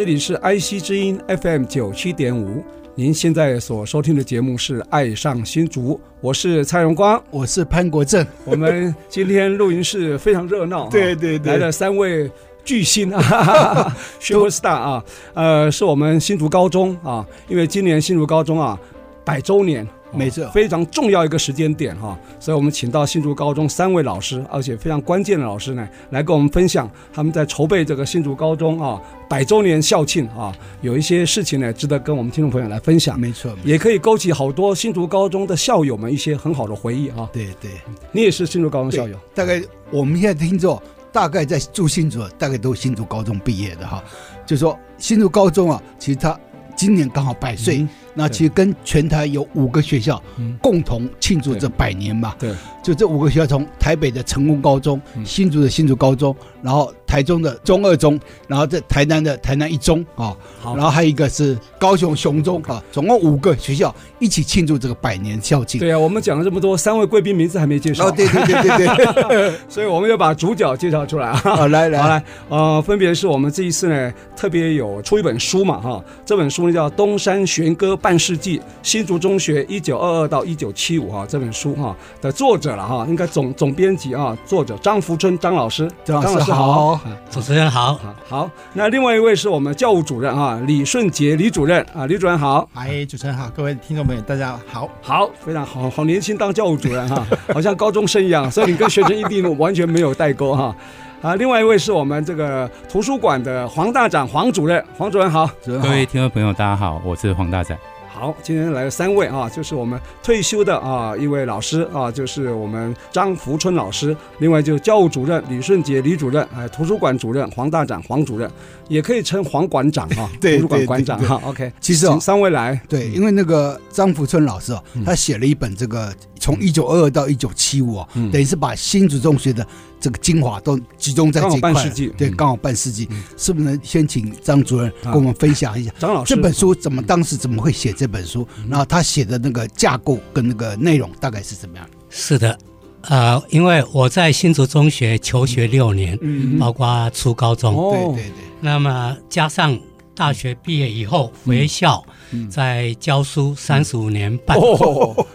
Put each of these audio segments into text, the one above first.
这里是 IC 之音 FM 九七点五，您现在所收听的节目是《爱上新竹》，我是蔡荣光，我是潘国正。我们今天录音室非常热闹，对对对，来了三位巨星啊，Super Star 啊，呃，是我们新竹高中啊，因为今年新竹高中啊百周年。没错，非常重要一个时间点哈，所以我们请到新竹高中三位老师，而且非常关键的老师呢，来跟我们分享他们在筹备这个新竹高中啊百周年校庆啊，有一些事情呢，值得跟我们听众朋友来分享。没错，也可以勾起好多新竹高中的校友们一些很好的回忆啊。对对，你也是新竹高中校友，大概我们现在听众大概在住新竹，大概都是新竹高中毕业的哈，就说新竹高中啊，其实他今年刚好百岁。嗯那其实跟全台有五个学校共同庆祝这百年嘛，对，就这五个学校，从台北的成功高中、新竹的新竹高中，然后台中的中二中，然后在台南的台南一中啊，好，然后还有一个是高雄雄中啊，总共五个学校一起庆祝这个百年校庆。对啊，我们讲了这么多，三位贵宾名字还没介绍。哦，对对对对对，所以我们要把主角介绍出来啊。好，来来，好来，呃，分别是我们这一次呢特别有出一本书嘛哈，这本书呢叫《东山玄歌半世纪》。新竹中学一九二二到一九七五哈，这本书哈的作者了哈，应该总总编辑啊，作者张福春张老师，张老师好，主持人好，好，那另外一位是我们教务主任啊，李顺杰李主任啊，李主任好，哎，主持人好，各位听众朋友大家好，好，非常好，好年轻当教务主任哈，好像高中生一样，所以你跟学生一定完全没有代沟哈，啊，另外一位是我们这个图书馆的黄大展黄主任，黄主任好，各位听众朋友大家好，我是黄大展。好，今天来了三位啊，就是我们退休的啊一位老师啊，就是我们张福春老师，另外就是教务主任李顺杰李主任，哎，图书馆主任黄大展黄主任，也可以称黄馆长啊，对，图书馆馆长哈，OK。其实哦，三位来，对，因为那个张福春老师哦，他写了一本这个从一九二二到一九七五啊，等于是把新竹中学的。这个精华都集中在这块，半世纪，对，刚好半世纪，是不是能先请张主任跟我们分享一下？张老师，这本书怎么当时怎么会写这本书？然后他写的那个架构跟那个内容大概是怎么样？是的，呃，因为我在新竹中学求学六年，嗯。包括初高中，对对对，那么加上大学毕业以后回校。在教书三十五年半，哦，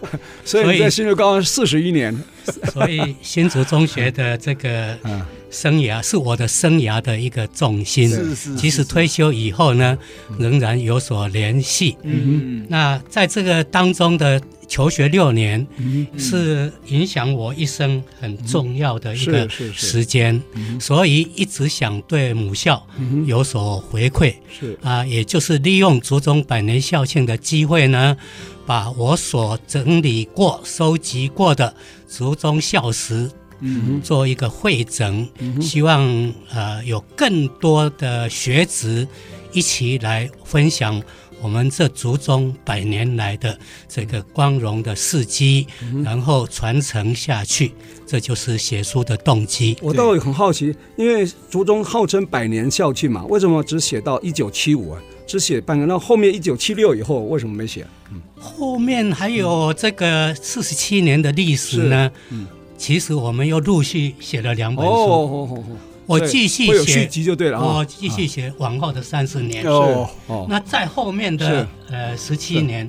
所以在新竹高中四十一年，所以新竹中学的这个生涯是我的生涯的一个重心。是是，即使退休以后呢，仍然有所联系。嗯嗯，那在这个当中的。求学六年，是影响我一生很重要的一个时间，所以一直想对母校有所回馈。是。啊，也就是利用竹中百年校庆的机会呢，把我所整理过、收集过的竹中校史，做一个汇整，希望呃有更多的学子一起来分享。我们这族中百年来的这个光荣的事迹，然后传承下去，这就是写书的动机。我倒很好奇，因为族中号称百年校庆嘛，为什么只写到一九七五啊？只写半个，那后面一九七六以后为什么没写？嗯，后面还有这个四十七年的历史呢。嗯，其实我们又陆续写了两本书。哦哦哦哦。我继续写续集就对了，我继续写往后的三十年。哦，那在后面的呃十七年，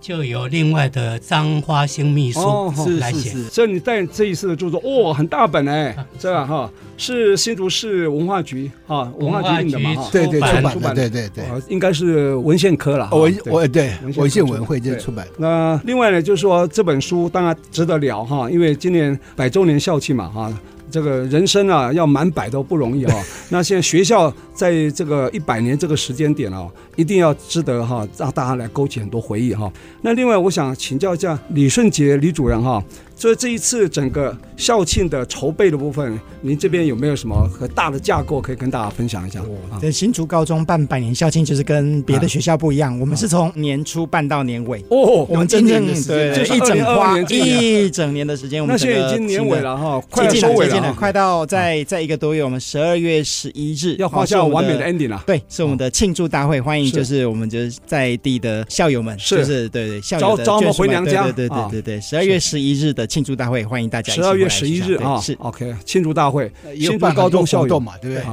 就有另外的张花兴秘书来写。所以你带这一次的著作，哦，很大本哎，这样哈，是新竹市文化局啊，文化局印的嘛，对对，出版的，对对对，应该是文献科了。文我对文献文会就出版。那另外呢，就是说这本书当然值得聊哈，因为今年百周年校庆嘛哈。这个人生啊，要满百都不容易哈。那现在学校在这个一百年这个时间点哦，一定要值得哈，让大家来勾起很多回忆哈。那另外，我想请教一下李顺杰李主任哈，所以这一次整个校庆的筹备的部分，您这边有没有什么很大的架构可以跟大家分享一下？在新竹高中办百年校庆，就是跟别的学校不一样，我们是从年初办到年尾。哦，我们真正对就是一整花年一整年的时间，我们那现在已经年尾了哈，快收尾了，快到在在一个多月，我们十二月十一日要画下完美的 ending 了。对，是我们的庆祝大会，欢迎就是我们就是在地的校友们，就是对对校友的招招我们回娘家。对对对对对，十二月十一日的庆祝大会，欢迎大家。十二月十一日啊，是 OK 庆祝大会，新竹高中校友嘛，对不对？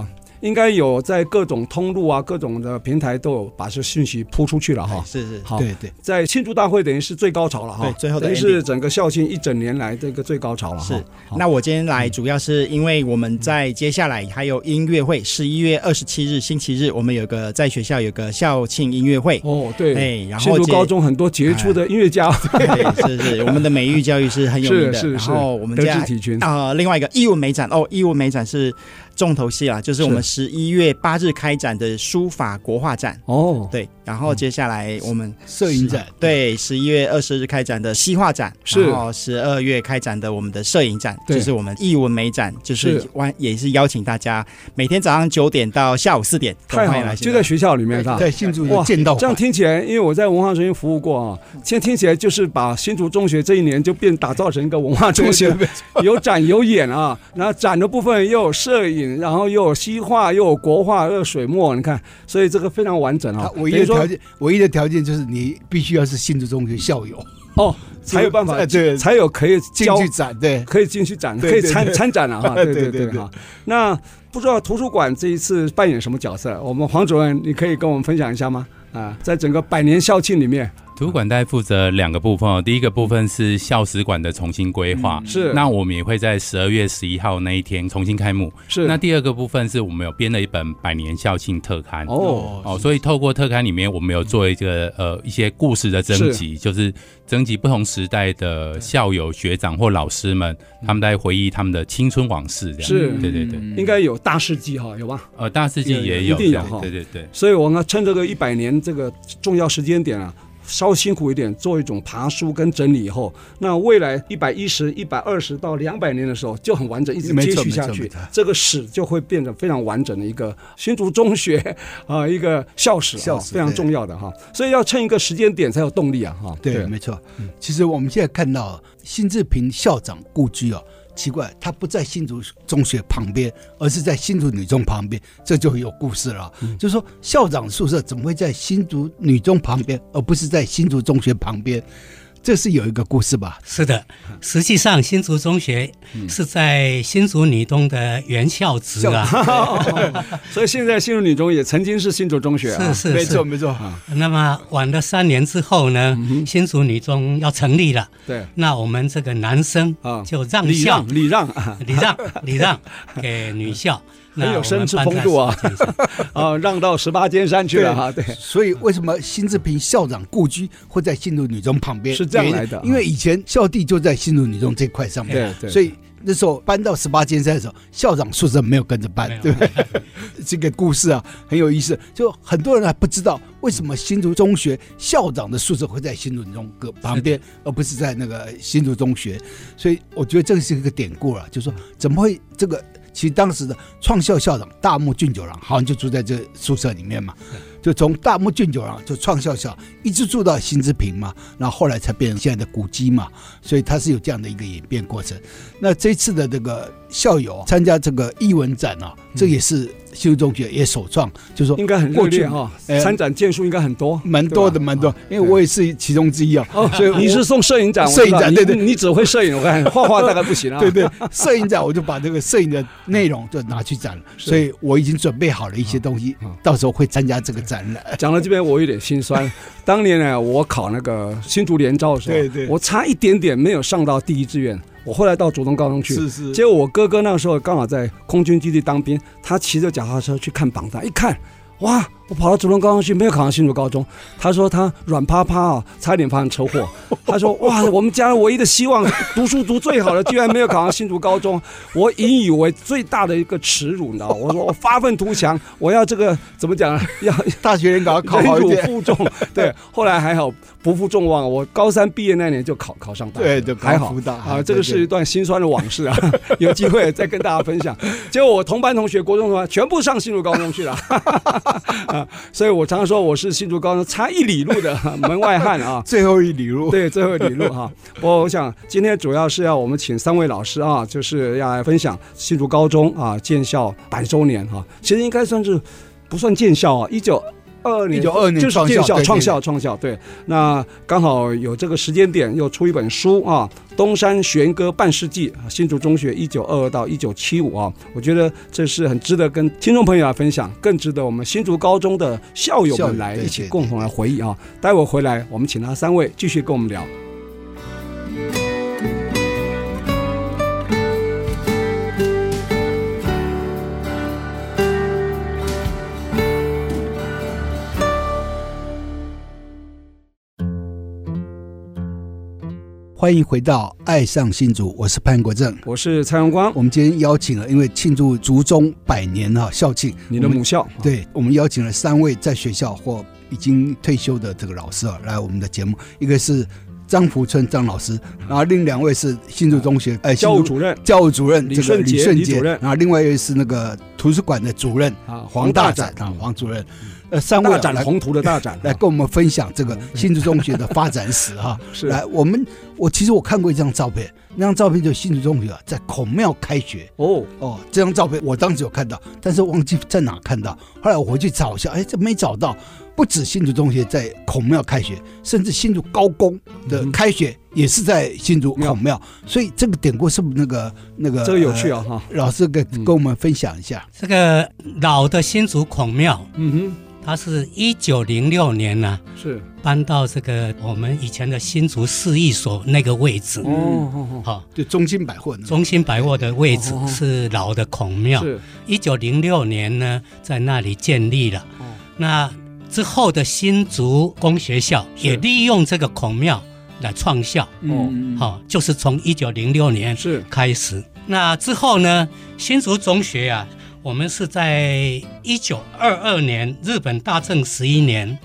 应该有在各种通路啊、各种的平台都有把这信息铺出去了哈。是是，好，对对，在庆祝大会等于是最高潮了哈。对，最后等于是整个校庆一整年来这个最高潮了。是，那我今天来主要是因为我们在接下来还有音乐会，十一月二十七日星期日，我们有个在学校有个校庆音乐会。哦，对，哎，然后高中很多杰出的音乐家。对，是是，我们的美育教育是很有名的。是是是。然后我们家啊，另外一个义务美展哦，义务美展是。重头戏啊，就是我们十一月八日开展的书法国画展。哦，对，然后接下来我们摄影展，对，十一月二十日开展的西画展，是，然后十二月开展的我们的摄影展，就是我们艺文美展，就是完也是邀请大家每天早上九点到下午四点，太好了，就在学校里面，在新竹的见到，这样听起来，因为我在文化中心服务过啊，现在听起来就是把新竹中学这一年就变打造成一个文化中心，有展有演啊，然后展的部分又有摄影，然后又有。西画又有国画又有水墨，你看，所以这个非常完整啊。唯一的条件，唯一的条件就是你必须要是新竹中学校友哦，才有办法，对，才有可以进去展，对，可以进去展，可以参参展了哈。对对对哈。那不知道图书馆这一次扮演什么角色？我们黄主任，你可以跟我们分享一下吗？啊，在整个百年校庆里面。图书馆大概负责两个部分哦，第一个部分是校史馆的重新规划，嗯，是。那我们也会在十二月十一号那一天重新开幕，是。那第二个部分是我们有编了一本百年校庆特刊哦哦，所以透过特刊里面，我们有做一个呃一些故事的征集，就是征集不同时代的校友学长或老师们，他们在回忆他们的青春往事，这样是，对对对，应该有大事记哈，有吧？呃，大事记也有，一定有哈，对对对。所以我们趁这个一百年这个重要时间点啊。稍微辛苦一点，做一种爬梳跟整理以后，那未来一百一十、一百二十到两百年的时候就很完整，一直接续下去，这个史就会变得非常完整的一个新竹中学 啊、呃，一个校史，校史非常重要的哈。所以要趁一个时间点才有动力啊哈。对，没错。其实我们现在看到辛志平校长故居哦。奇怪，他不在新竹中学旁边，而是在新竹女中旁边，这就有故事了。嗯、就是说，校长宿舍怎么会在新竹女中旁边，而不是在新竹中学旁边？这是有一个故事吧？是的，实际上新竹中学是在新竹女中的原校址啊，所以现在新竹女中也曾经是新竹中学啊，是是，没错没错。那么晚了三年之后呢，新竹女中要成立了，对，那我们这个男生啊。就让校。礼让。礼让礼让 给女校。很有绅士风度啊！啊，让到十八尖山去了哈。对，所以为什么辛志平校长故居会在新竹女中旁边？是这样来的，因为以前校地就在新竹女中这块上面，对对。所以那时候搬到十八尖山的时候，校长宿舍没有跟着搬，对不对？这个故事啊很有意思，就很多人还不知道为什么新竹中学校长的宿舍会在新竹女中隔旁边，而不是在那个新竹中学。所以我觉得这是一个典故了，就是说怎么会这个？其实当时的创校校长大木俊九郎好像就住在这宿舍里面嘛，就从大木俊九郎就创校校一直住到新之平嘛，然后后来才变成现在的古迹嘛，所以他是有这样的一个演变过程。那这次的这个校友参加这个艺文展啊，这也是。新竹中学也首创，就是说应该很热烈哈，参展件数应该很多，蛮多的，蛮多。因为我也是其中之一啊，所以你是送摄影展，摄影展对对，你只会摄影，我看 画画大概不行啊。对对，摄影展我就把这个摄影的内容就拿去展了，所以我已经准备好了一些东西，到时候会参加这个展览。讲到这边，我有点心酸。当年呢，我考那个新竹联招的时候，对对，我差一点点没有上到第一志愿。我后来到竹东高中去，是是。结果我哥哥那时候刚好在空军基地当兵，他骑着脚踏车去看榜单，一看，哇，我跑到竹龙高中去，没有考上新竹高中。他说他软趴趴啊，差点发生车祸。他说哇，我们家唯一的希望，读书读最好的，居然没有考上新竹高中，我引以为最大的一个耻辱，你知道？我说我发愤图强，我要这个怎么讲？要大学人搞考好一点，忍辱负重。对，后来还好不负众望，我高三毕业那年就考考上大学，对，还好啊。这个是一段心酸的往事啊，有机会再跟大家分享。结果我同班同学、国中同学全部上新竹高中去了。啊，所以我常常说我是新竹高中差一里路的 门外汉啊，最后一里路，对，最后一里路哈。不过我想今天主要是要我们请三位老师啊，就是要来分享新竹高中啊建校百周年哈。其实应该算是不算建校啊，一九。二二年，一九二二年就是建校创校创校，对。那刚好有这个时间点，又出一本书啊，《东山弦歌半世纪》，新竹中学一九二二到一九七五啊。我觉得这是很值得跟听众朋友来分享，更值得我们新竹高中的校友们来一起共同来回忆啊。待会回来，我们请他三位继续跟我们聊。欢迎回到《爱上新竹》，我是潘国正，我是蔡荣光。我们今天邀请了，因为庆祝竹中百年哈校庆，你的母校，我对我们邀请了三位在学校或已经退休的这个老师啊，来我们的节目。一个是张福春张老师，然后另两位是新竹中学呃教务主任教务主任这个李顺杰主任，然后另外一位是那个图书馆的主任啊黄大展啊黄主任。呃，三位展宏图的大展来跟我们分享这个新竹中学的发展史哈。是，来，我们我其实我看过一张照片，那张照片就是新竹中学啊，在孔庙开学。哦哦，这张照片我当时有看到，但是忘记在哪看到。后来我回去找一下，哎，这没找到。不止新竹中学在孔庙开学，甚至新竹高工的开学也是在新竹孔庙。所以这个典故是不是那个那个？这个有趣啊哈！老师给跟我们分享一下这个老的新竹孔庙。嗯哼。它是一九零六年呢、啊，是搬到这个我们以前的新竹市役所那个位置。哦哦好，就中心百货，中心百货的位置是老的孔庙。是一九零六年呢，在那里建立了。哦，那之后的新竹工学校也利用这个孔庙来创校。哦，好，就是从一九零六年是开始。那之后呢，新竹中学啊。我们是在一九二二年，日本大正十一年，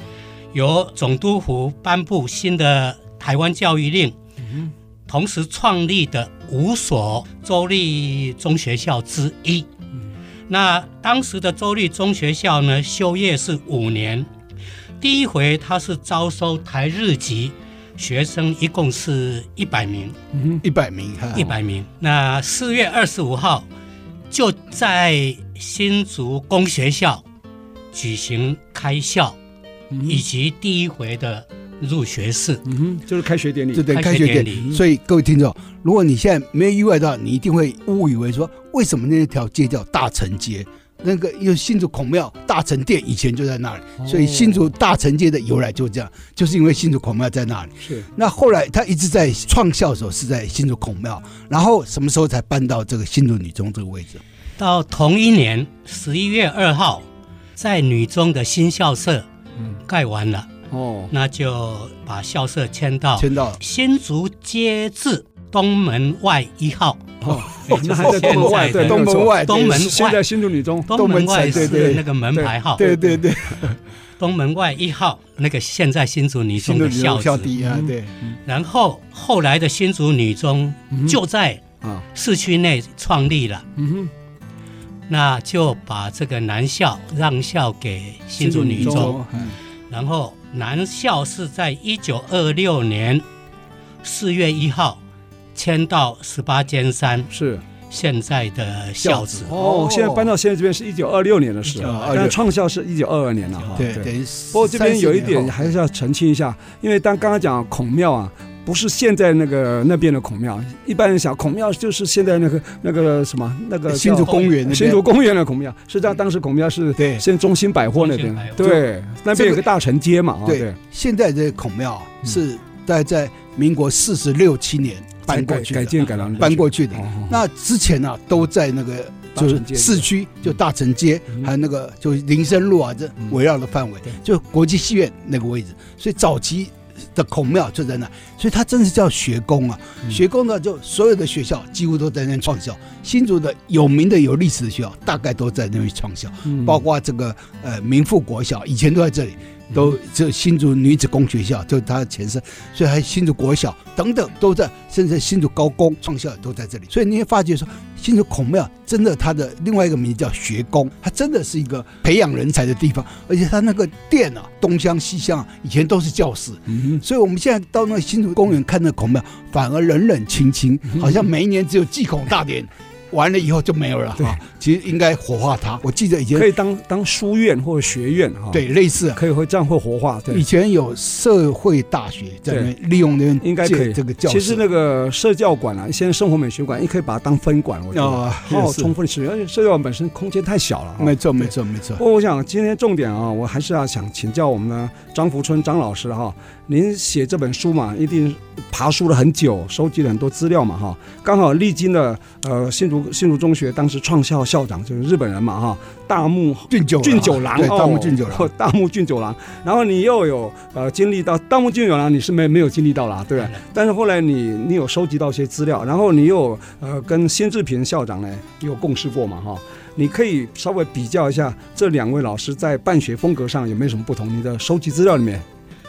由总督府颁布新的台湾教育令，同时创立的五所州立中学校之一。那当时的州立中学校呢，修业是五年，第一回他是招收台日籍学生，一共是一百名，一百名，一百名。那四月二十五号。就在新竹工学校举行开校，以及第一回的入学式，嗯哼，就是开学典礼，对对，开学典礼。所以各位听众，如果你现在没有意外的话，你一定会误以为说，为什么那条街叫大成街？那个因为新竹孔庙大成殿以前就在那里，所以新竹大成街的由来就是这样，就是因为新竹孔庙在那里。是。那后来他一直在创校的时候是在新竹孔庙，然后什么时候才搬到这个新竹女中这个位置？到同一年十一月二号，在女中的新校舍盖完了。哦，那就把校舍迁到迁到新竹街至东门外一号。哦，那还在东门外，对，东门外，东门外，现在新竹女中，东门外是那个门牌号，对对对，东门外一号那个现在新竹女中的校校地啊，对。然后后来的新竹女中就在啊。市区内创立了，嗯哼，那就把这个男校让校给新竹女中，然后男校是在一九二六年四月一号。迁到十八间山是。现在的校址哦，现在搬到现在这边是一九二六年的时候，但创校是一九二二年了哈。对对。不过这边有一点还是要澄清一下，因为当刚刚讲孔庙啊，不是现在那个那边的孔庙，一般人想孔庙就是现在那个那个什么那个新竹公园新竹公园的孔庙，实际上当时孔庙是对，现在中心百货那边，对，那边有个大成街嘛。对，现在这个孔庙是大概在民国四十六七年。搬过去，改建改良，搬过去的。那之前呢，都在那个就是市区就大成街，还有那个就林森路啊，这围绕的范围，就国际戏院那个位置，所以早期的孔庙就在那，所以它真是叫学宫啊。学宫呢，就所有的学校几乎都在那创校，新竹的有名的有历史的学校大概都在那边创校，包括这个呃民富国小以前都在这里。都这新竹女子工学校，就是它的前身，所以还有新竹国小等等都在，甚至新竹高工创校都在这里。所以你会发觉说，新竹孔庙真的它的另外一个名字叫学宫，它真的是一个培养人才的地方，而且它那个殿啊，东厢西厢啊，以前都是教室。嗯，所以我们现在到那个新竹公园看那孔庙，反而冷冷清清，好像每一年只有祭孔大典。完了以后就没有了哈，其实应该火化它。我记得以前可以当当书院或者学院哈，对，类似可以会这样会活化。对，以前有社会大学在那边利用那边，应该可以这个教室。其实那个社教馆啊，现在生活美学馆，也可以把它当分馆。我觉得好好充分使用，而且社教馆本身空间太小了。没错，没错，没错。不过我想今天重点啊，我还是要想请教我们的张福春张老师哈。您写这本书嘛，一定爬书了很久，收集了很多资料嘛，哈。刚好历经了呃新竹新竹中学当时创校校长就是日本人嘛，哈，大木俊九俊九郎，对，大木俊九郎，大木俊九郎。然后你又有呃经历到大木俊九郎，你是没没有经历到啦，对吧？但是后来你你有收集到一些资料，然后你又呃跟辛志平校长呢有共事过嘛，哈。你可以稍微比较一下这两位老师在办学风格上有没有什么不同？你的收集资料里面。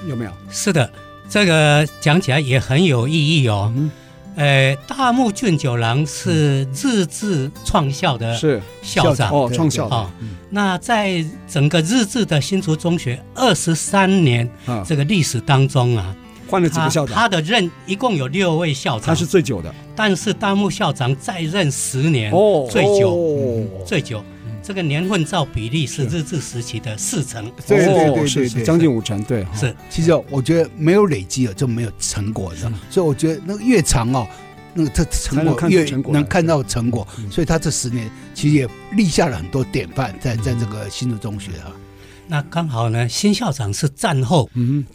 有没有？是的，这个讲起来也很有意义哦。嗯，呃，大木俊九郎是日治创校的校长哦，创校哦。那在整个日治的新竹中学二十三年这个历史当中啊，换了几个校长？他的任一共有六位校长，他是最久的。但是大木校长在任十年哦，最久，最久。这个年份造比例是日治时期的四成，对对对对对，将近五成，对。是，其实我觉得没有累积了就没有成果，是？所以我觉得那个越长哦，那个它成果越能看到成果。所以他这十年其实也立下了很多典范，在在这个新竹中学啊。那刚好呢，新校长是战后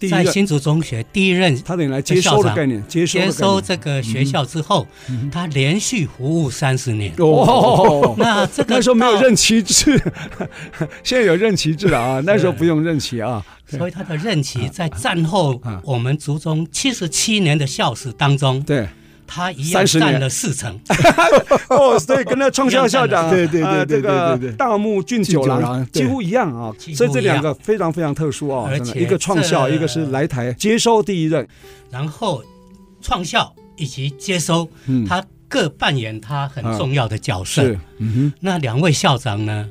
在新竹中学第一任，他等于来接收的概念，接收接收这个学校之后，他连续服务三十年。哦，那这个那时候没有任期制，现在有任期制了啊，那时候不用任期啊。所以他的任期在战后我们竹中七十七年的校史当中，对。他一样占了四成。哦，所以跟那创校校长 对对对对对对大木俊九郎几乎一样啊，所以这两个非常非常特殊啊，而且一个创校，一个是来台接收第一任，然后创校以及接收，他各扮演他很重要的角色。嗯哼，那两位校长呢，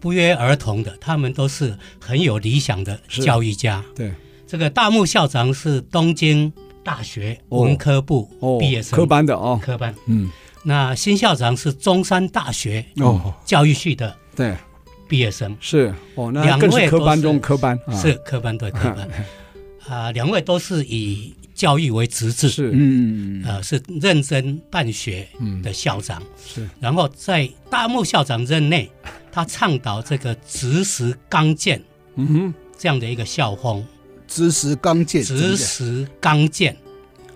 不约而同的，他们都是很有理想的教育家。对，这个大木校长是东京。大学文科部毕业生，科班的哦，科班。嗯，那新校长是中山大学哦。教育系的对。毕业生。是。哦，那两位科班中科班是科班对 科班。啊，两位都是以教育为职志是。嗯。呃是认真办学的校长。是，然后在大木校长任内，他倡导这个直实刚健嗯哼。这样的一个校风。直实刚健，直实刚健，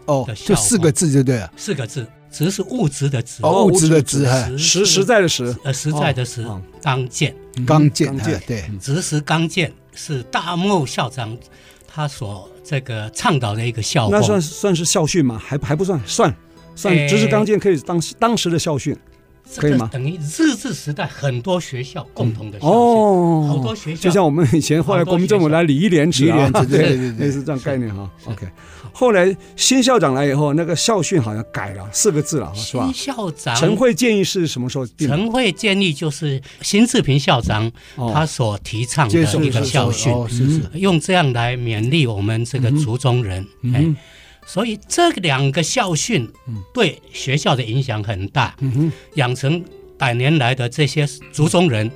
哦，就四个字就对了。四个字，直是物质的直，哦，物质的直，实实在的实，呃，实在的实，刚健，刚健，对，直实刚健是大木校长他所这个倡导的一个校风，那算算是校训吗？还还不算，算算直实刚健可以当当时的校训。可以吗？等于日治时代很多学校共同的哦，好多学校就像我们以前后来国民政府来礼义廉耻啊，对对对，类似这样概念哈。OK，后来新校长来以后，那个校训好像改了四个字了，是吧？新校长陈慧建议是什么时候定？陈慧建议就是新志平校长他所提倡的一个校训，是是，用这样来勉励我们这个族中人。嗯。所以这两个校训对学校的影响很大，养成百年来的这些族中人，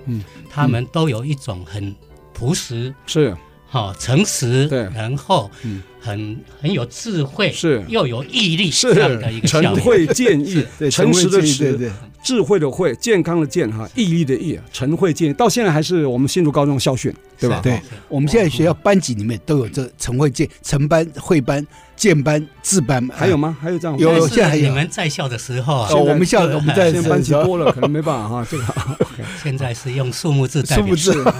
他们都有一种很朴实、是。好、哦、诚实，对，然后嗯，很很有智慧，是又有毅力，是这样的一个校诚园慧健义，对，诚实的实，对对，智慧的慧，健康的健哈，毅力的毅，诚慧建议，到现在还是我们新竹高中校训，对吧？对，我们现在学校班级里面都有这诚慧建、诚班、会班、建班、智班，还有吗？还有这样？有，有，现在还有。你们在校的时候啊，哦，我们校我们在班级多了，可能没办法哈。这个 现在是用数目字代表。数目字。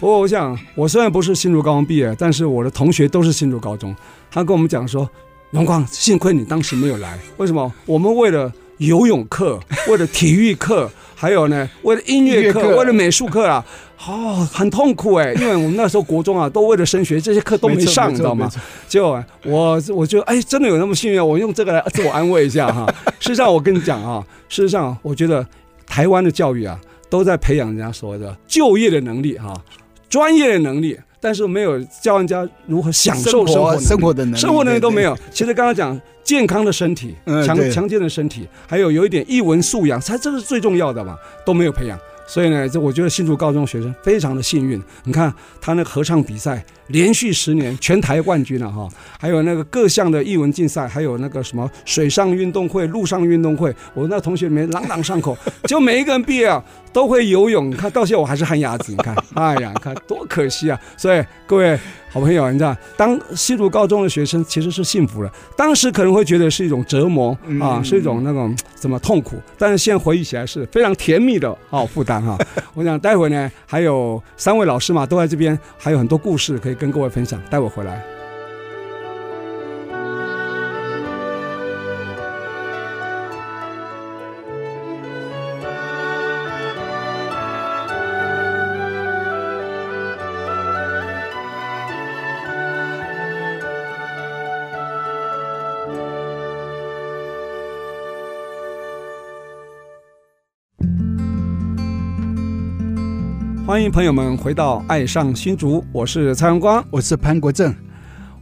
不过我想，我虽然不是新竹高中毕业，但是我的同学都是新竹高中。他跟我们讲说：“荣光，幸亏你当时没有来。为什么？我们为了游泳课，为了体育课，还有呢，为了音乐课，为了美术课啊，哦，很痛苦哎。因为我们那时候国中啊，都为了升学，这些课都没上，你知道吗？结果我，我觉得，哎，真的有那么幸运？我用这个来自我安慰一下哈。事实上，我跟你讲啊，事实上，我觉得台湾的教育啊。”都在培养人家所谓的就业的能力哈，专业的能力，但是没有教人家如何享受生活生活的能力，生活能力都没有。其实刚刚讲健康的身体，强强健的身体，还有有一点艺文素养，才这是最重要的嘛，都没有培养。所以呢，这我觉得新竹高中学生非常的幸运。你看他那合唱比赛。连续十年全台冠军了哈，还有那个各项的艺文竞赛，还有那个什么水上运动会、陆上运动会，我那同学里面朗朗上口，就每一个人毕业啊都会游泳。你看到现在我还是旱鸭子，你看，哎呀，看多可惜啊！所以各位好朋友，你知道，当吸毒高中的学生其实是幸福的，当时可能会觉得是一种折磨啊，是一种那种怎么痛苦，但是现在回忆起来是非常甜蜜的啊负担哈。我想待会呢还有三位老师嘛都在这边，还有很多故事可以。跟各位分享，待会回来。欢迎朋友们回到《爱上新竹》，我是蔡荣光，我是潘国正。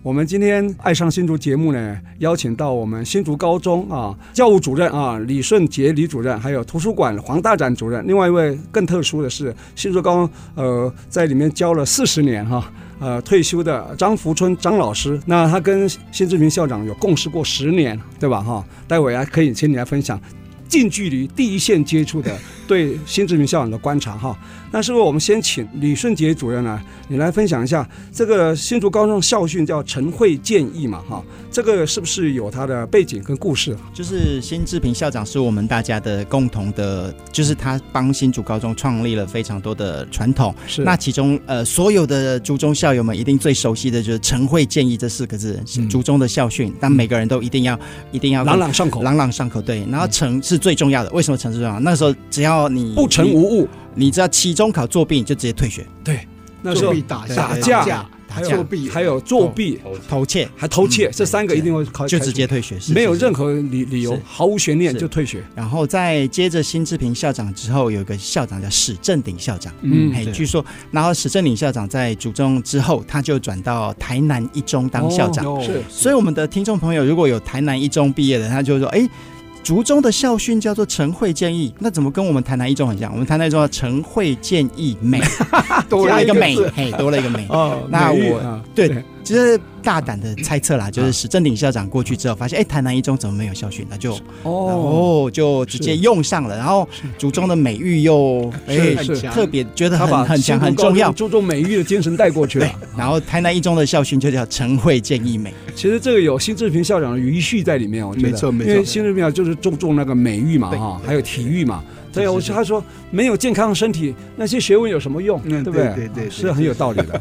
我们今天《爱上新竹》节目呢，邀请到我们新竹高中啊教务主任啊李顺杰李主任，还有图书馆黄大展主任。另外一位更特殊的是新竹高中呃在里面教了四十年哈呃退休的张福春张老师。那他跟辛志平校长有共事过十年，对吧哈？待会儿可以请你来分享近距离第一线接触的对辛志平校长的观察哈。那是不是我们先请李顺杰主任呢？你来分享一下这个新竹高中校训叫“晨会建议”嘛？哈，这个是不是有它的背景跟故事？就是辛志平校长是我们大家的共同的，就是他帮新竹高中创立了非常多的传统。是那其中呃，所有的竹中校友们一定最熟悉的就是“晨会建议”这四个字，是竹中的校训。嗯、但每个人都一定要一定要朗朗上口，朗朗上口。对，然后“诚”是最重要的。为什么“诚”是最重要？那时候只要你不诚无误。你知道期中考作弊你就直接退学，对，那时候打打架，还有作弊，还有作弊、偷窃，还偷窃，这三个一定会考，就直接退学，没有任何理理由，毫无悬念就退学。然后再接着辛志平校长之后，有一个校长叫史正鼎校长，嗯，哎，据说，然后史正鼎校长在主中之后，他就转到台南一中当校长，是。所以我们的听众朋友如果有台南一中毕业的，他就说，哎。竹中的校训叫做“晨会建议”，那怎么跟我们台南一中很像？我们台南一中叫“晨会建议美”，多了一个美，嘿，多了一个美。哦，那我对，就是大胆的猜测啦，就是史正鼎校长过去之后，发现哎，台南一中怎么没有校训？那就哦，就直接用上了。然后竹中的美誉又哎特别觉得很很强很重要，注重美誉的精神带过去了。然后台南一中的校训就叫“诚慧健义美”。其实这个有新志平校长的余绪在里面，我觉得没错没错，因为辛志平就是。注重那个美育嘛，哈，还有体育嘛，对，我他说没有健康的身体，那些学问有什么用？对不对？对对，是很有道理的。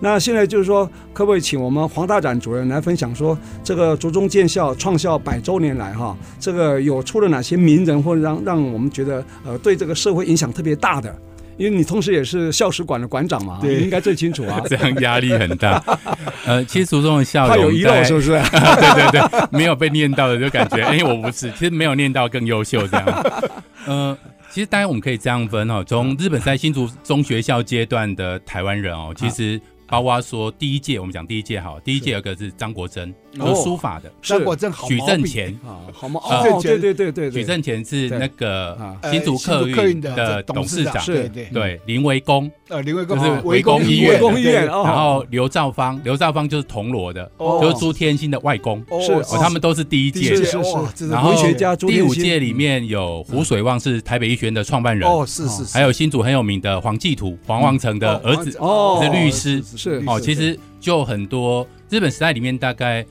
那现在就是说，可不可以请我们黄大展主任来分享说，这个竹中建校创校百周年来，哈，这个有出了哪些名人，或者让让我们觉得呃，对这个社会影响特别大的？因为你同时也是校史馆的馆长嘛，对，你应该最清楚啊。这样压力很大。呃，其实竹中的校友，他有遗漏是不是？对对对，没有被念到的就感觉，哎，我不是。其实没有念到更优秀这样。呃，其实当然我们可以这样分哦，从日本在新竹中学校阶段的台湾人哦，其实。包括说第一届，我们讲第一届哈，第一届有个是张国珍，有书法的，张国珍好，许正干啊，好嘛？哦，对对对对，许正干是那个新竹客运的董事长，对对，林维公，呃，林维公就是维公医院，维公医院，然后刘兆芳，刘兆芳就是铜锣的，就是朱天心的外公，是，哦，他们都是第一届，是是是，然后第五届里面有胡水旺是台北医学院的创办人，哦，是是，还有新竹很有名的黄继图，黄王成的儿子，哦，是律师，是哦，其实就很多日本时代里面大概。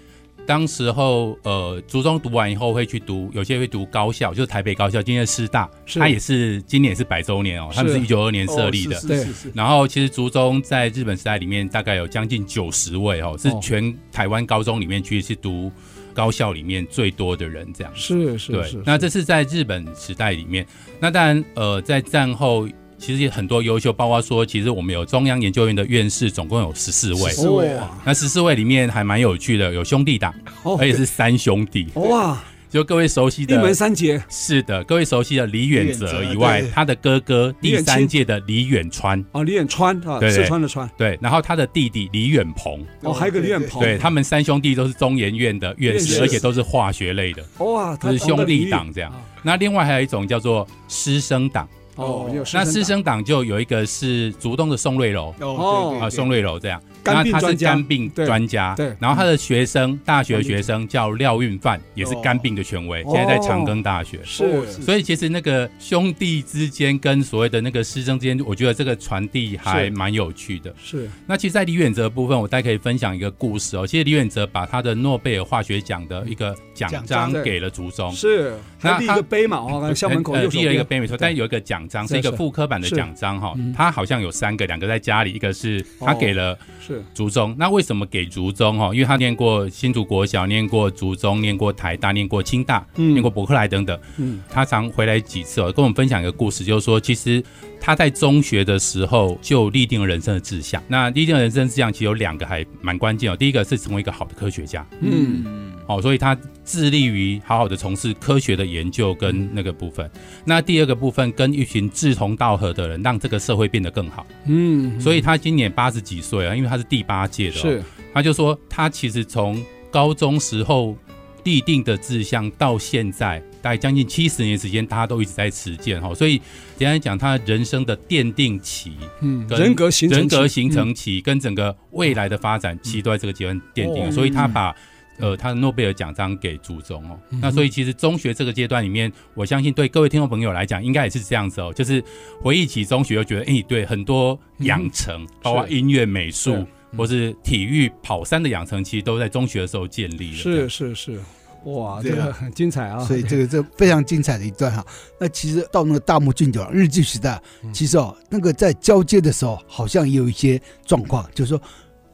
当时候，呃，竹中读完以后会去读，有些会读高校，就是台北高校，今天的师大，它也是今年也是百周年哦，他们是一九二二年设立的。对。然后，其实竹中在日本时代里面大概有将近九十位哦，是全台湾高中里面去是读高校里面最多的人这样。是是。对。那这是在日本时代里面，那当然，呃，在战后。其实也很多优秀，包括说，其实我们有中央研究院的院士，总共有十四位。十四位啊！那十四位里面还蛮有趣的，有兄弟党，而且是三兄弟。哇！就各位熟悉的一门三杰。是的，各位熟悉的李远哲以外，他的哥哥第三届的李远川。哦，李远川啊，四川的川。对，然后他的弟弟李远鹏。哦，还有个李远鹏。对，他们三兄弟都是中研院的院士，而且都是化学类的。哇，就是兄弟党这样。那另外还有一种叫做师生档。哦，那师生党。就有一个是竹东的宋瑞楼哦，啊宋瑞楼这样，那他是肝病专家，对，然后他的学生大学学生叫廖运范，也是肝病的权威，现在在长庚大学，是，所以其实那个兄弟之间跟所谓的那个师生之间，我觉得这个传递还蛮有趣的。是，那其实，在李远哲的部分，我大概可以分享一个故事哦。其实李远哲把他的诺贝尔化学奖的一个奖章给了竹中，是，那立一个碑嘛，哦，校门口立了一个碑没错，但有一个奖。章是一个副科版的奖章哈，他好像有三个，两个在家里，一个是他给了是竹中。那为什么给竹中哈？因为他念过新竹国小，念过竹中，念过台大，念过清大，念过伯克莱等等。嗯，他常回来几次哦，跟我们分享一个故事，就是说其实他在中学的时候就立定了人生的志向。那立定了人生志向，其实有两个还蛮关键哦。第一个是成为一个好的科学家。嗯。哦，所以他致力于好好的从事科学的研究跟那个部分。那第二个部分，跟一群志同道合的人，让这个社会变得更好。嗯，所以他今年八十几岁啊，因为他是第八届的，是，他就说他其实从高中时候立定的志向到现在，大概将近七十年时间，他都一直在实践。哈，所以简单讲，他人生的奠定期，嗯，人格形成人格形成期，跟整个未来的发展期都在这个阶段奠定。所以他把呃，他的诺贝尔奖章给祖宗哦，嗯、那所以其实中学这个阶段里面，我相信对各位听众朋友来讲，应该也是这样子哦，就是回忆起中学，又觉得哎、欸，对，很多养成，嗯、包括音乐、美术，是或是体育、跑山的养成，其实都在中学的时候建立了。是是是，哇，这个很精彩啊！所以这个这非常精彩的一段哈。那其实到那个大木俊久日据时代，其实哦，那个在交接的时候，好像也有一些状况，就是说。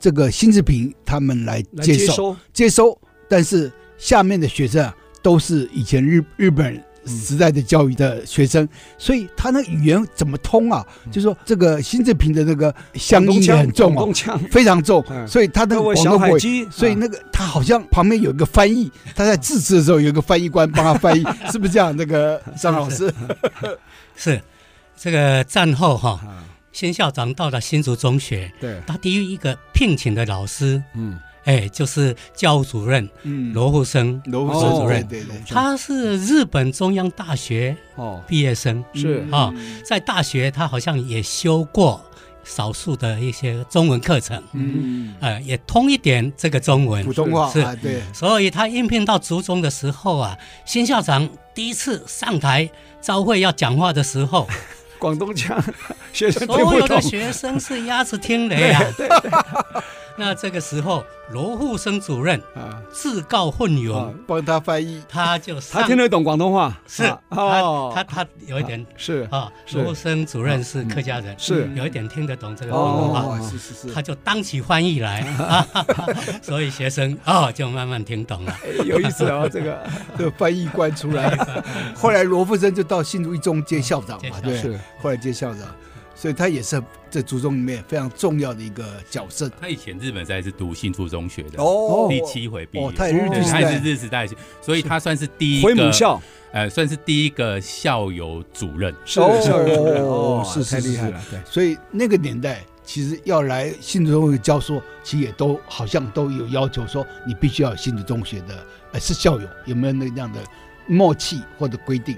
这个辛志平他们来接收。接收，但是下面的学生啊，都是以前日日本时代的教育的学生，所以他那语言怎么通啊？就说这个辛志平的那个乡音也很重哦，非常重，所以他那个广东话，所以那个他好像旁边有一个翻译，他在致辞的时候有一个翻译官帮他翻译，是不是这样？那个张老师？是 这个战后哈。新校长到了新竹中学，对，他第一个聘请的老师，嗯，哎，就是教务主任，嗯，罗富生，罗富生主任，对对，他是日本中央大学哦。毕业生，是。啊，在大学他好像也修过少数的一些中文课程，嗯，呃，也通一点这个中文，普通话是，对，所以他应聘到竹中的时候啊，新校长第一次上台招会要讲话的时候。广东腔，学生所有的学生是鸭子听雷啊！那这个时候，罗富生主任啊，自告奋勇帮他翻译，他就他听得懂广东话，是他他他有一点是啊，罗富生主任是客家人，是。有一点听得懂这个广东话，是是是，他就当起翻译来，所以学生哦就慢慢听懂了，有意思啊，这个这个翻译官出来，后来罗富生就到新竹一中接校长嘛，对，是。后来接校长。所以他也是在初中里面非常重要的一个角色。他以前日本时代是读新竹中学的哦，第七回毕业，他也是日他是日时代，所以他算是第一个回母校，呃，算是第一个校友主任，是校友主任哦，是太厉害了。对，所以那个年代其实要来新竹中学教书，其实也都好像都有要求说，你必须要有新竹中学的呃是校友，有没有那样的默契或者规定？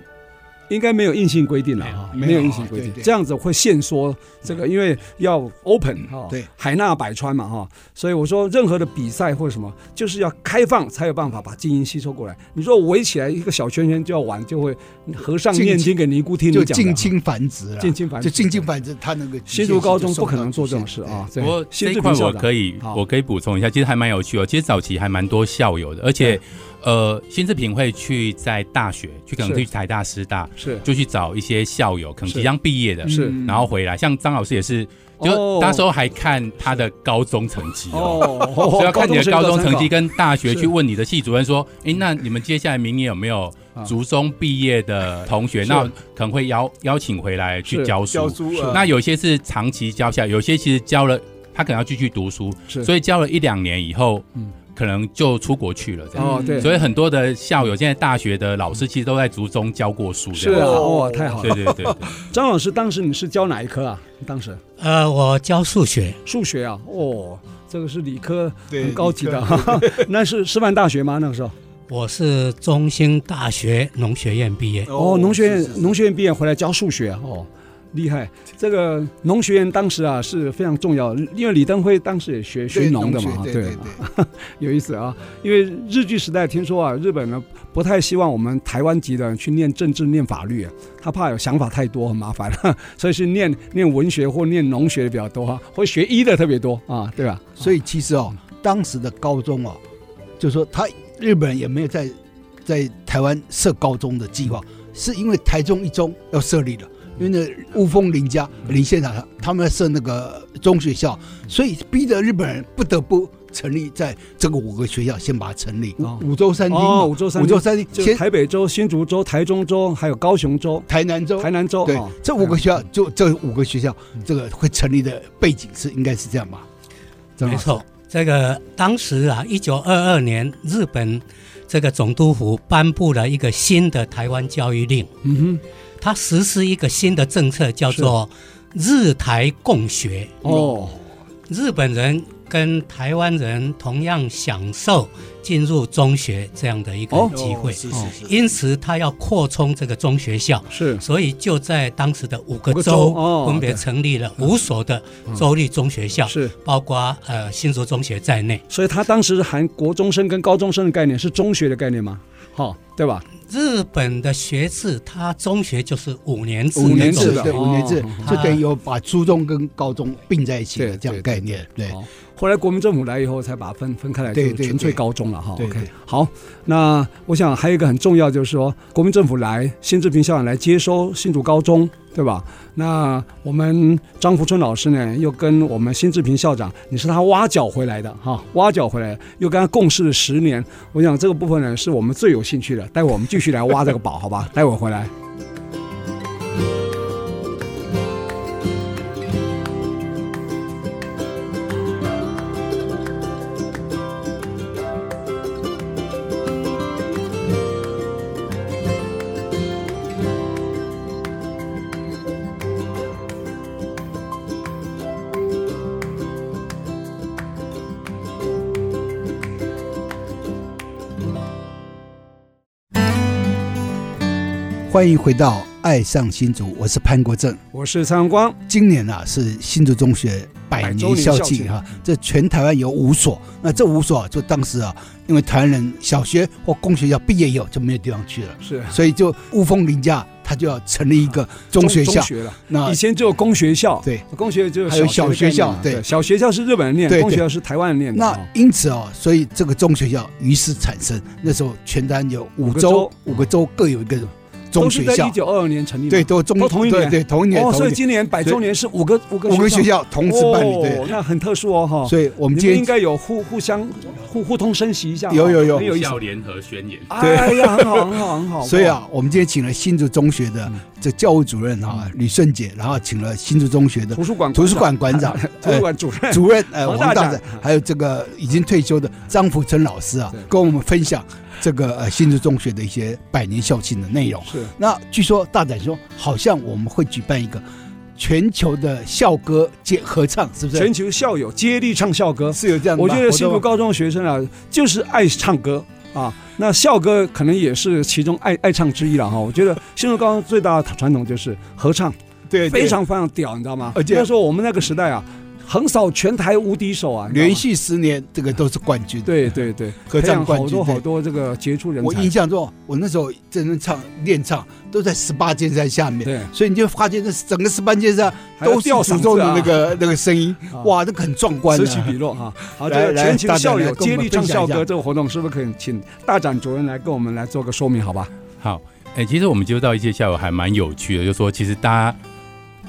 应该没有硬性规定了哈，没有硬性规定，这样子会限缩这个，因为要 open 哈，对，海纳百川嘛哈，所以我说任何的比赛或者什么，就是要开放才有办法把精英吸收过来。你说围起来一个小圈圈就要玩，就会和尚念经给尼姑听，就近亲繁殖了，近亲繁殖，就近亲繁殖，他那个新竹高中不可能做这种事啊。不过这块我可以，我可以补充一下，其实还蛮有趣哦。其实早期还蛮多校友的，而且。呃，新治平会去在大学，去可能去台大、师大，是。就去找一些校友，可能即将毕业的，是。然后回来。像张老师也是，就那时候还看他的高中成绩哦，所以要看你的高中成绩，跟大学去问你的系主任说，哎，那你们接下来明年有没有竹中毕业的同学？那可能会邀邀请回来去教书。那有些是长期教下，有些其实教了，他可能要继续读书，所以教了一两年以后，嗯。可能就出国去了，这样。哦，对，所以很多的校友，现在大学的老师其实都在族中教过书，是啊，哦，太好了，对对对。张老师当时你是教哪一科啊？当时。呃，我教数学，数学啊，哦，这个是理科，很高级的。哈。那是师范大学吗？那个时候？我是中兴大学农学院毕业，哦，农学院农学院毕业回来教数学哦。厉害，这个农学院当时啊是非常重要，因为李登辉当时也学学农的嘛，对对，对，对，有意思啊。因为日据时代听说啊，日本呢不太希望我们台湾籍的人去念政治、念法律啊，他怕有想法太多很麻烦，所以是念念文学或念农学的比较多哈，或学医的特别多啊，对吧？所以其实哦，当时的高中哦，就说他日本人也没有在在台湾设高中的计划，是因为台中一中要设立了。因为那雾峰林家林县长他们要设那个中学校，所以逼得日本人不得不成立在这个五个学校，先把它成立。五州三町，五州三五州三町，就台北州、新竹州、台中州，还有高雄州、台南州、台南州。对，这五个学校就这五个学校，这个会成立的背景是应该是这样吧？没错，这个当时啊，一九二二年，日本这个总督府颁布了一个新的台湾教育令。嗯哼。他实施一个新的政策，叫做“日台共学”。哦，日本人跟台湾人同样享受进入中学这样的一个机会。是是是。因此，他要扩充这个中学校。是。所以，就在当时的五个州分别成立了五所的州立中学校。是。包括呃新竹中学在内。所以他当时含国中生跟高中生的概念，是中学的概念吗？好，对吧？日本的学制，它中学就是五年制，五年制的，对，五年制，就等于有把初中跟高中并在一起的这样概念。对，后来国民政府来以后，才把它分分开来，就纯粹高中了哈。OK，好，那我想还有一个很重要，就是说国民政府来，新志平校长来接收新竹高中。对吧？那我们张福春老师呢，又跟我们新志平校长，你是他挖角回来的哈，挖角回来，又跟他共事了十年。我想这个部分呢，是我们最有兴趣的。待会儿我们继续来挖这个宝，好吧？待会儿回来。欢迎回到《爱上新竹》，我是潘国正，我是蔡阳光。今年啊是新竹中学百年校庆哈，这全台湾有五所，那这五所就当时啊，因为台湾人小学或公学校毕业以后就没有地方去了，是，所以就雾峰林家他就要成立一个中学校。那以前只有公学校，对，公学就还有小学校，对，小学校是日本人念，公学校是台湾人念。那因此啊，所以这个中学校于是产生。那时候全台有五州，五个州各有一个。都是在一九二二年成立，对，都中都同一年，对，同一年。哦，所以今年百周年是五个五个五个学校同时办理，对，那很特殊哦，哈。所以我们今天应该有互互相互互通升级一下，有有有，有校联合宣言，对，哎呀，很好很好很好。所以啊，我们今天请了新竹中学的这教务主任哈吕顺杰，然后请了新竹中学的图书馆图书馆馆长、图书馆主任。主任呃王大展，还有这个已经退休的张福春老师啊，跟我们分享。这个呃新竹中学的一些百年校庆的内容是。那据说大胆说，好像我们会举办一个全球的校歌接合唱，是不是？全球校友接力唱校歌是有这样的。我觉得新竹高中的学生啊，就是爱唱歌啊。那校歌可能也是其中爱爱唱之一了哈。我觉得新竹高中最大的传统就是合唱，对，非常非常屌，你知道吗？而且那时候我们那个时代啊。横扫全台无敌手啊！连续十年，这个都是冠军。对对对，合唱冠军，好多好多这个杰出人才。我印象中，我那时候真正唱练唱都在十八尖山下面。对，所以你就发现，这整个十八尖山都是祖宗的那个那个声音，哇，这个很壮观，此起彼落哈。好，这个全球校友接力唱校歌这个活动，是不是可以请大展主任来跟我们来做个说明？好吧？好，哎，其实我们接触到一些校友还蛮有趣的，就是说其实大家。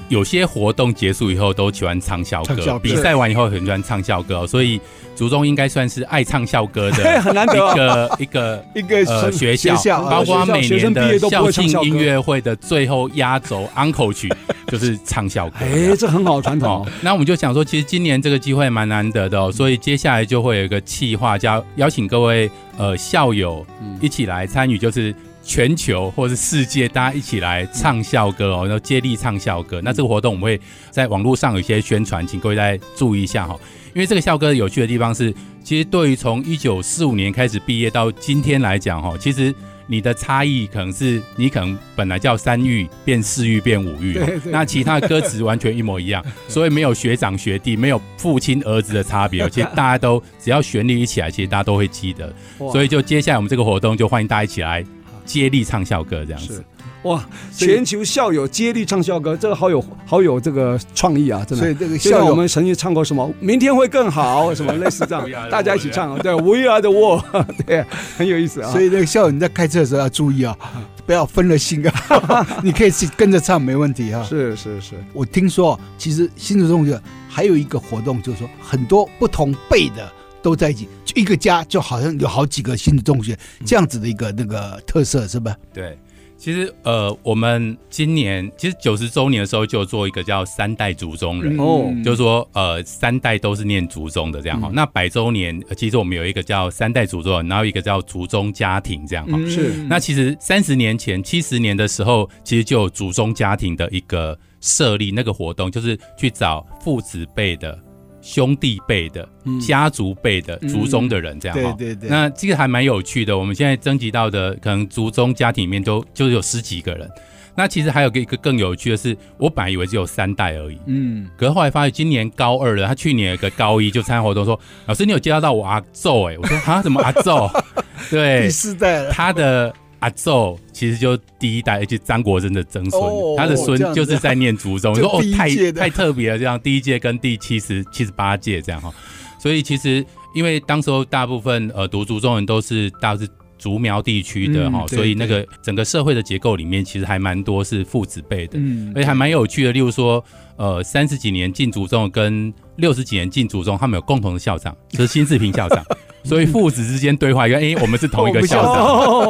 有些活动结束以后都喜欢唱校歌，比赛完以后很喜欢唱校歌，所以族中应该算是爱唱校歌的 很难得一个一个 一个呃学校，包括每年的校庆音乐会的最后压轴 Uncle 曲就是唱校歌。哎，这很好传统。那我们就想说，其实今年这个机会蛮难得的，哦所以接下来就会有一个企划，叫邀请各位呃校友一起来参与，就是。全球或是世界，大家一起来唱校歌哦，然后接力唱校歌。那这个活动我们会在网络上有一些宣传，请各位再注意一下哈。因为这个校歌有趣的地方是，其实对于从一九四五年开始毕业到今天来讲哈，其实你的差异可能是你可能本来叫三育变四育变五育，那其他的歌词完全一模一样，所以没有学长学弟，没有父亲儿子的差别，其实大家都只要旋律一起来，其实大家都会记得。所以就接下来我们这个活动就欢迎大家一起来。接力唱校歌这样子，哇！全球校友接力唱校歌，这个好有好有这个创意啊，真的。所以这个校友我们曾经唱过什么？明天会更好，什么 类似这样，大家一起唱。对，We are the world，对，很有意思啊。所以这个校友你在开车的时候要注意啊，不要分了心啊。你可以去跟着唱，没问题啊。是是是，我听说其实新竹中学还有一个活动，就是说很多不同辈的。都在一起，就一个家，就好像有好几个新的中学这样子的一个那个特色，是吧？对，其实呃，我们今年其实九十周年的时候就做一个叫三代竹中人哦，嗯、就是说呃三代都是念竹中的这样哈。嗯、那百周年其实我们有一个叫三代竹中人，然后一个叫竹中家庭这样哈。嗯、是。那其实三十年前七十年的时候，其实就有竹中家庭的一个设立，那个活动就是去找父子辈的。兄弟辈的、家族辈的、族中的人，这样哈。对对对。那这个还蛮有趣的。我们现在征集到的，可能族中家庭里面都就是有十几个人。那其实还有一个更有趣的是，我本来以为只有三代而已。嗯。可是后来发现，今年高二了，他去年有个高一就参加活动，说：“老师，你有介绍到我阿昼？”哎，我说：“啊，怎么阿昼？” 对，第四代了。他的。阿奏其实就第一代，而且张国珍的曾孙，哦、他的孙就是在念祖宗。你说哦，太太特别了，这样第一届跟第七十七十八届这样哈。所以其实因为当时候大部分呃读族中人都是大是竹苗地区的哈，嗯、所以那个整个社会的结构里面其实还蛮多是父子辈的，嗯，而且还蛮有趣的。例如说呃三十几年进族中跟六十几年进族中，他们有共同的校长，就是新志平校长。所以父子之间对话，因为哎，我们是同一个校长，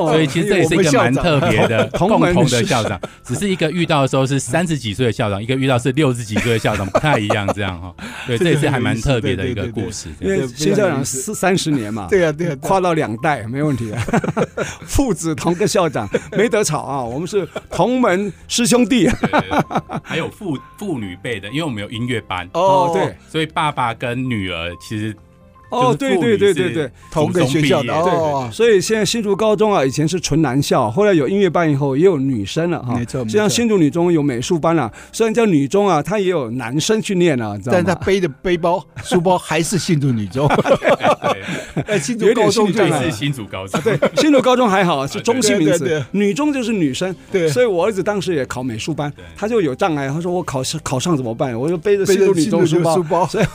所以其实这也是一个蛮特别的 共同的校长。只是一个遇到的时候是三十几岁的校长，一个遇到是六十几岁的校长，不太一样这样哈。对，这也是还蛮特别的一个故事。因为新校长是三十年嘛，对呀对呀，跨到两代没问题啊。父子同个校长没得吵啊，我们是同门师兄弟。还有父父女辈的，因为我们有音乐班哦，对，所以爸爸跟女儿其实。哦，对对对对对，同个学校的哦，所以现在新竹高中啊，以前是纯男校，后来有音乐班以后也有女生了哈。没错，像新竹女中有美术班了，虽然叫女中啊，她也有男生去念啊，但是他背的背包书包还是新竹女中。哎，新竹高中对，新竹高中对，新竹高中还好是中性名词，女中就是女生。对，所以我儿子当时也考美术班，他就有障碍，他说我考试考上怎么办？我就背着新竹女中书包。所以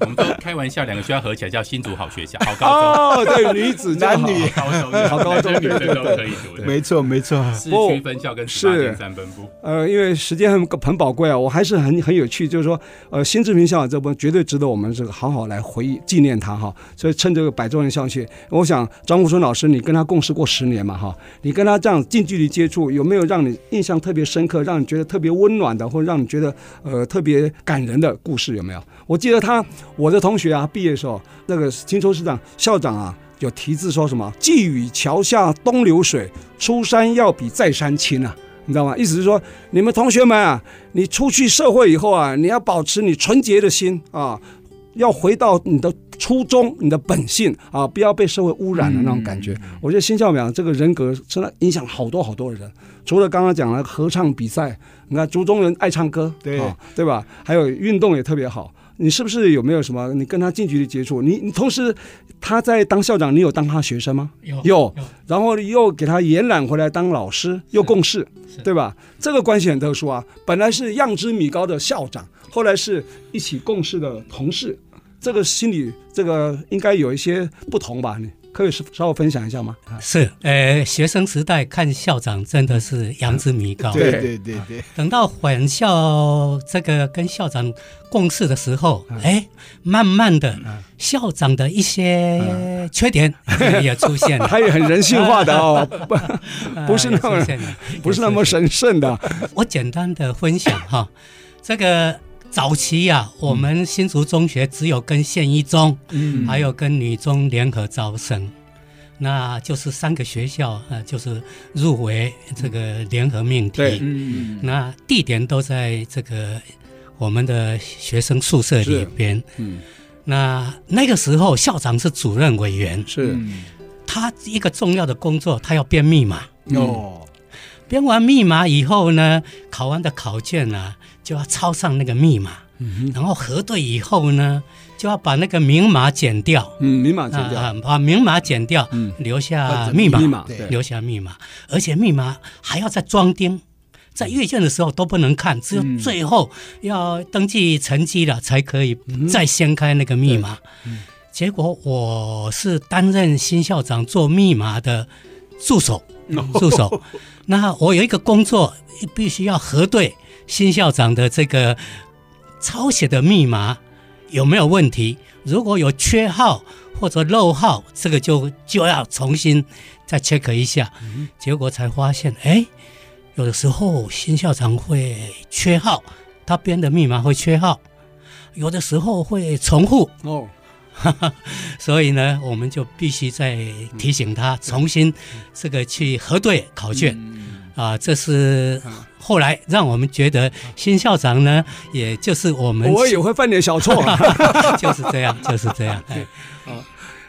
我们都开玩笑，两个学校合起来。叫新竹好学校，好高中。哦，对，女子男女。高中，好高中，女生都可以读的，没错没错。市区分校跟十八点三分部，呃，因为时间很很宝贵啊，我还是很很有趣，就是说，呃，新志平校长这部分绝对值得我们这个好好来回忆纪念他哈。所以趁这个百周年校庆，我想张富春老师，你跟他共事过十年嘛哈，你跟他这样近距离接触，有没有让你印象特别深刻，让你觉得特别温暖的，或者让你觉得呃特别感人的故事有没有？我记得他我的同学啊，毕业的时候。那个青州市长校长啊，有题字说什么“寄语桥下东流水，出山要比在山亲”啊，你知道吗？意思是说，你们同学们啊，你出去社会以后啊，你要保持你纯洁的心啊，要回到你的初衷、你的本性啊，不要被社会污染的那种感觉。嗯、我觉得辛孝邈这个人格真的影响好多好多人。除了刚刚讲的合唱比赛，你看竹中人爱唱歌，对、啊、对吧？还有运动也特别好。你是不是有没有什么？你跟他近距离接触，你你同时他在当校长，你有当他学生吗？有有，然后又给他延揽回来当老师，又共事，对吧？这个关系很特殊啊。本来是样之米高的校长，后来是一起共事的同事，这个心里这个应该有一些不同吧？你。可以稍微分享一下吗？是，呃，学生时代看校长真的是样知米高。对对对对。等到返校这个跟校长共事的时候，哎，慢慢的，校长的一些缺点也出现了。他也很人性化的哦，不不是那么不是那么神圣的。我简单的分享哈，这个。早期呀、啊，我们新竹中学只有跟县一中，嗯，还有跟女中联合招生，那就是三个学校，呃，就是入围这个联合命题，嗯，那地点都在这个我们的学生宿舍里边，嗯，那那个时候校长是主任委员，是，他一个重要的工作，他要编密码，哦，编完密码以后呢，考完的考卷呢、啊。就要抄上那个密码，嗯、然后核对以后呢，就要把那个明码剪掉。嗯，明码剪掉，啊、把明码剪掉，嗯、留下密码，密码留下密码，而且密码还要再装钉，在阅卷的时候都不能看，只有最后要登记成绩了才可以再掀开那个密码。嗯、结果我是担任新校长做密码的助手，助手。那我有一个工作，必须要核对。新校长的这个抄写的密码有没有问题？如果有缺号或者漏号，这个就就要重新再 check 一下。嗯、结果才发现，哎，有的时候新校长会缺号，他编的密码会缺号，有的时候会重复哦。所以呢，我们就必须再提醒他重新这个去核对考卷。嗯啊，这是后来让我们觉得新校长呢，也就是我们我也会犯点小错，就是这样，就是这样。对，啊，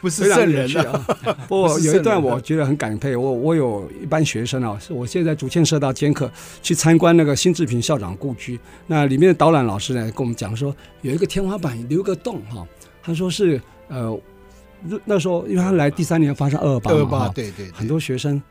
不是圣人啊。不过有一段我觉得很感佩，我我有一班学生啊，是我现在竹堑社到兼课去参观那个新志平校长故居，那里面的导览老师呢跟我们讲说，有一个天花板留个洞哈，他说是呃，那时候因为他来第三年发生二二八嘛，对对，很多学生。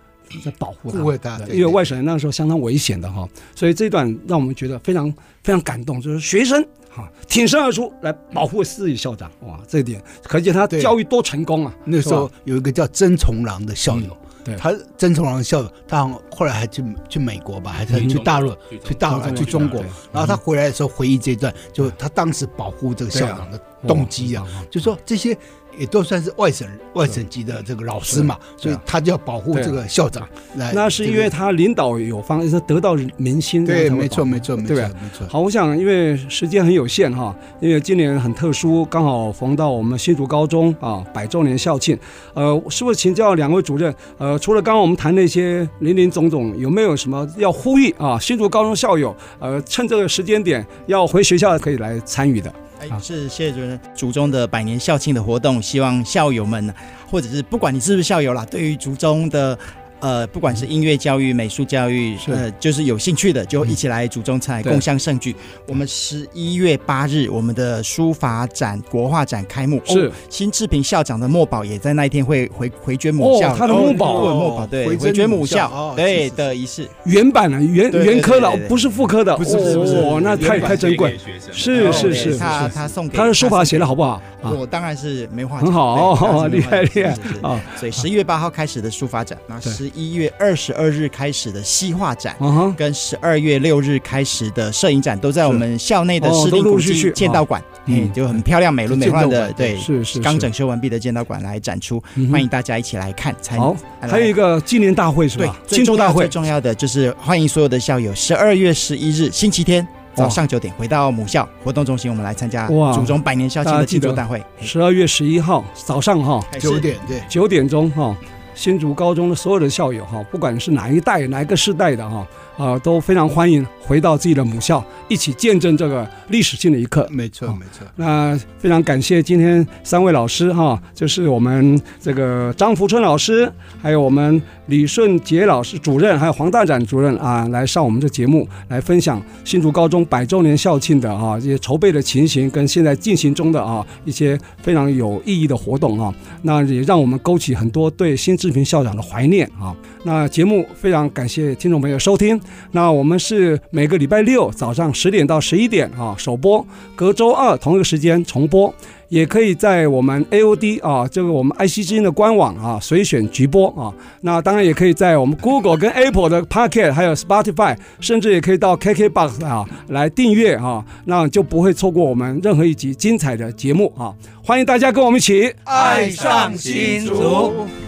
在保护他，因为外省人那时候相当危险的哈，所以这一段让我们觉得非常非常感动，就是学生哈挺身而出来保护自己校长，哇，这一点可见他教育多成功啊！那时候有一个叫曾从郎的校友，对，他曾从郎的校友，他后来还去去美国吧，还是去大陆，去大陆去中国，然后他回来的时候回忆这一段，就他当时保护这个校长的动机啊，就说这些。也都算是外省外省籍的这个老师嘛，所以他就要保护这个校长。来，那是因为他领导有方，是得到民心。对，没错，没错，没错，没错。好，我想因为时间很有限哈，因为今年很特殊，刚好逢到我们新竹高中啊百周年校庆。呃，是不是请教两位主任？呃，除了刚刚我们谈那些林林总总，有没有什么要呼吁啊？新竹高中校友，呃，趁这个时间点要回学校可以来参与的。是谢谢主任。族中的百年校庆的活动，希望校友们，或者是不管你是不是校友啦，对于族中的。呃，不管是音乐教育、美术教育，呃，就是有兴趣的，就一起来竹中菜共享盛举。我们十一月八日，我们的书法展、国画展开幕。是新志平校长的墨宝也在那一天会回回捐母校。他的墨宝，墨宝对，回捐母校，对的仪式。原版的原原科的，不是复刻的。不是不是不是，哦，那太太珍贵。是是是，他他送给他的书法写的好不好？我当然是没话讲。很好，厉害厉害啊！所以十一月八号开始的书法展，那十。一月二十二日开始的西画展，跟十二月六日开始的摄影展，都在我们校内的湿地古迹剑道馆，嗯，就很漂亮、美轮美奂的，对，是是刚整修完毕的剑道馆来展出，欢迎大家一起来看。好，还有一个纪念大会是吧？庆祝大会，最重要的就是欢迎所有的校友，十二月十一日星期天早上九点回到母校活动中心，我们来参加祖宗百年校庆的庆祝大会。十二月十一号早上哈九点，对，九点钟哈。新竹高中的所有的校友哈，不管是哪一代哪一个世代的哈，啊，都非常欢迎回到自己的母校，一起见证这个历史性的一刻。没错，没错。那非常感谢今天三位老师哈，就是我们这个张福春老师，还有我们李顺杰老师主任，还有黄大展主任啊，来上我们这节目来分享新竹高中百周年校庆的啊这些筹备的情形，跟现在进行中的啊一些非常有意义的活动啊，那也让我们勾起很多对辛志平校长的怀念啊。那节目非常感谢听众朋友收听。那我们是每个礼拜六早上十点到十一点啊首播，隔周二同一个时间重播，也可以在我们 AOD 啊这个我们 ICG 的官网啊随选直播啊。那当然也可以在我们 Google 跟 Apple 的 Pocket，还有 Spotify，甚至也可以到 KKBox 啊来订阅啊，那就不会错过我们任何一集精彩的节目啊。欢迎大家跟我们一起爱上新竹。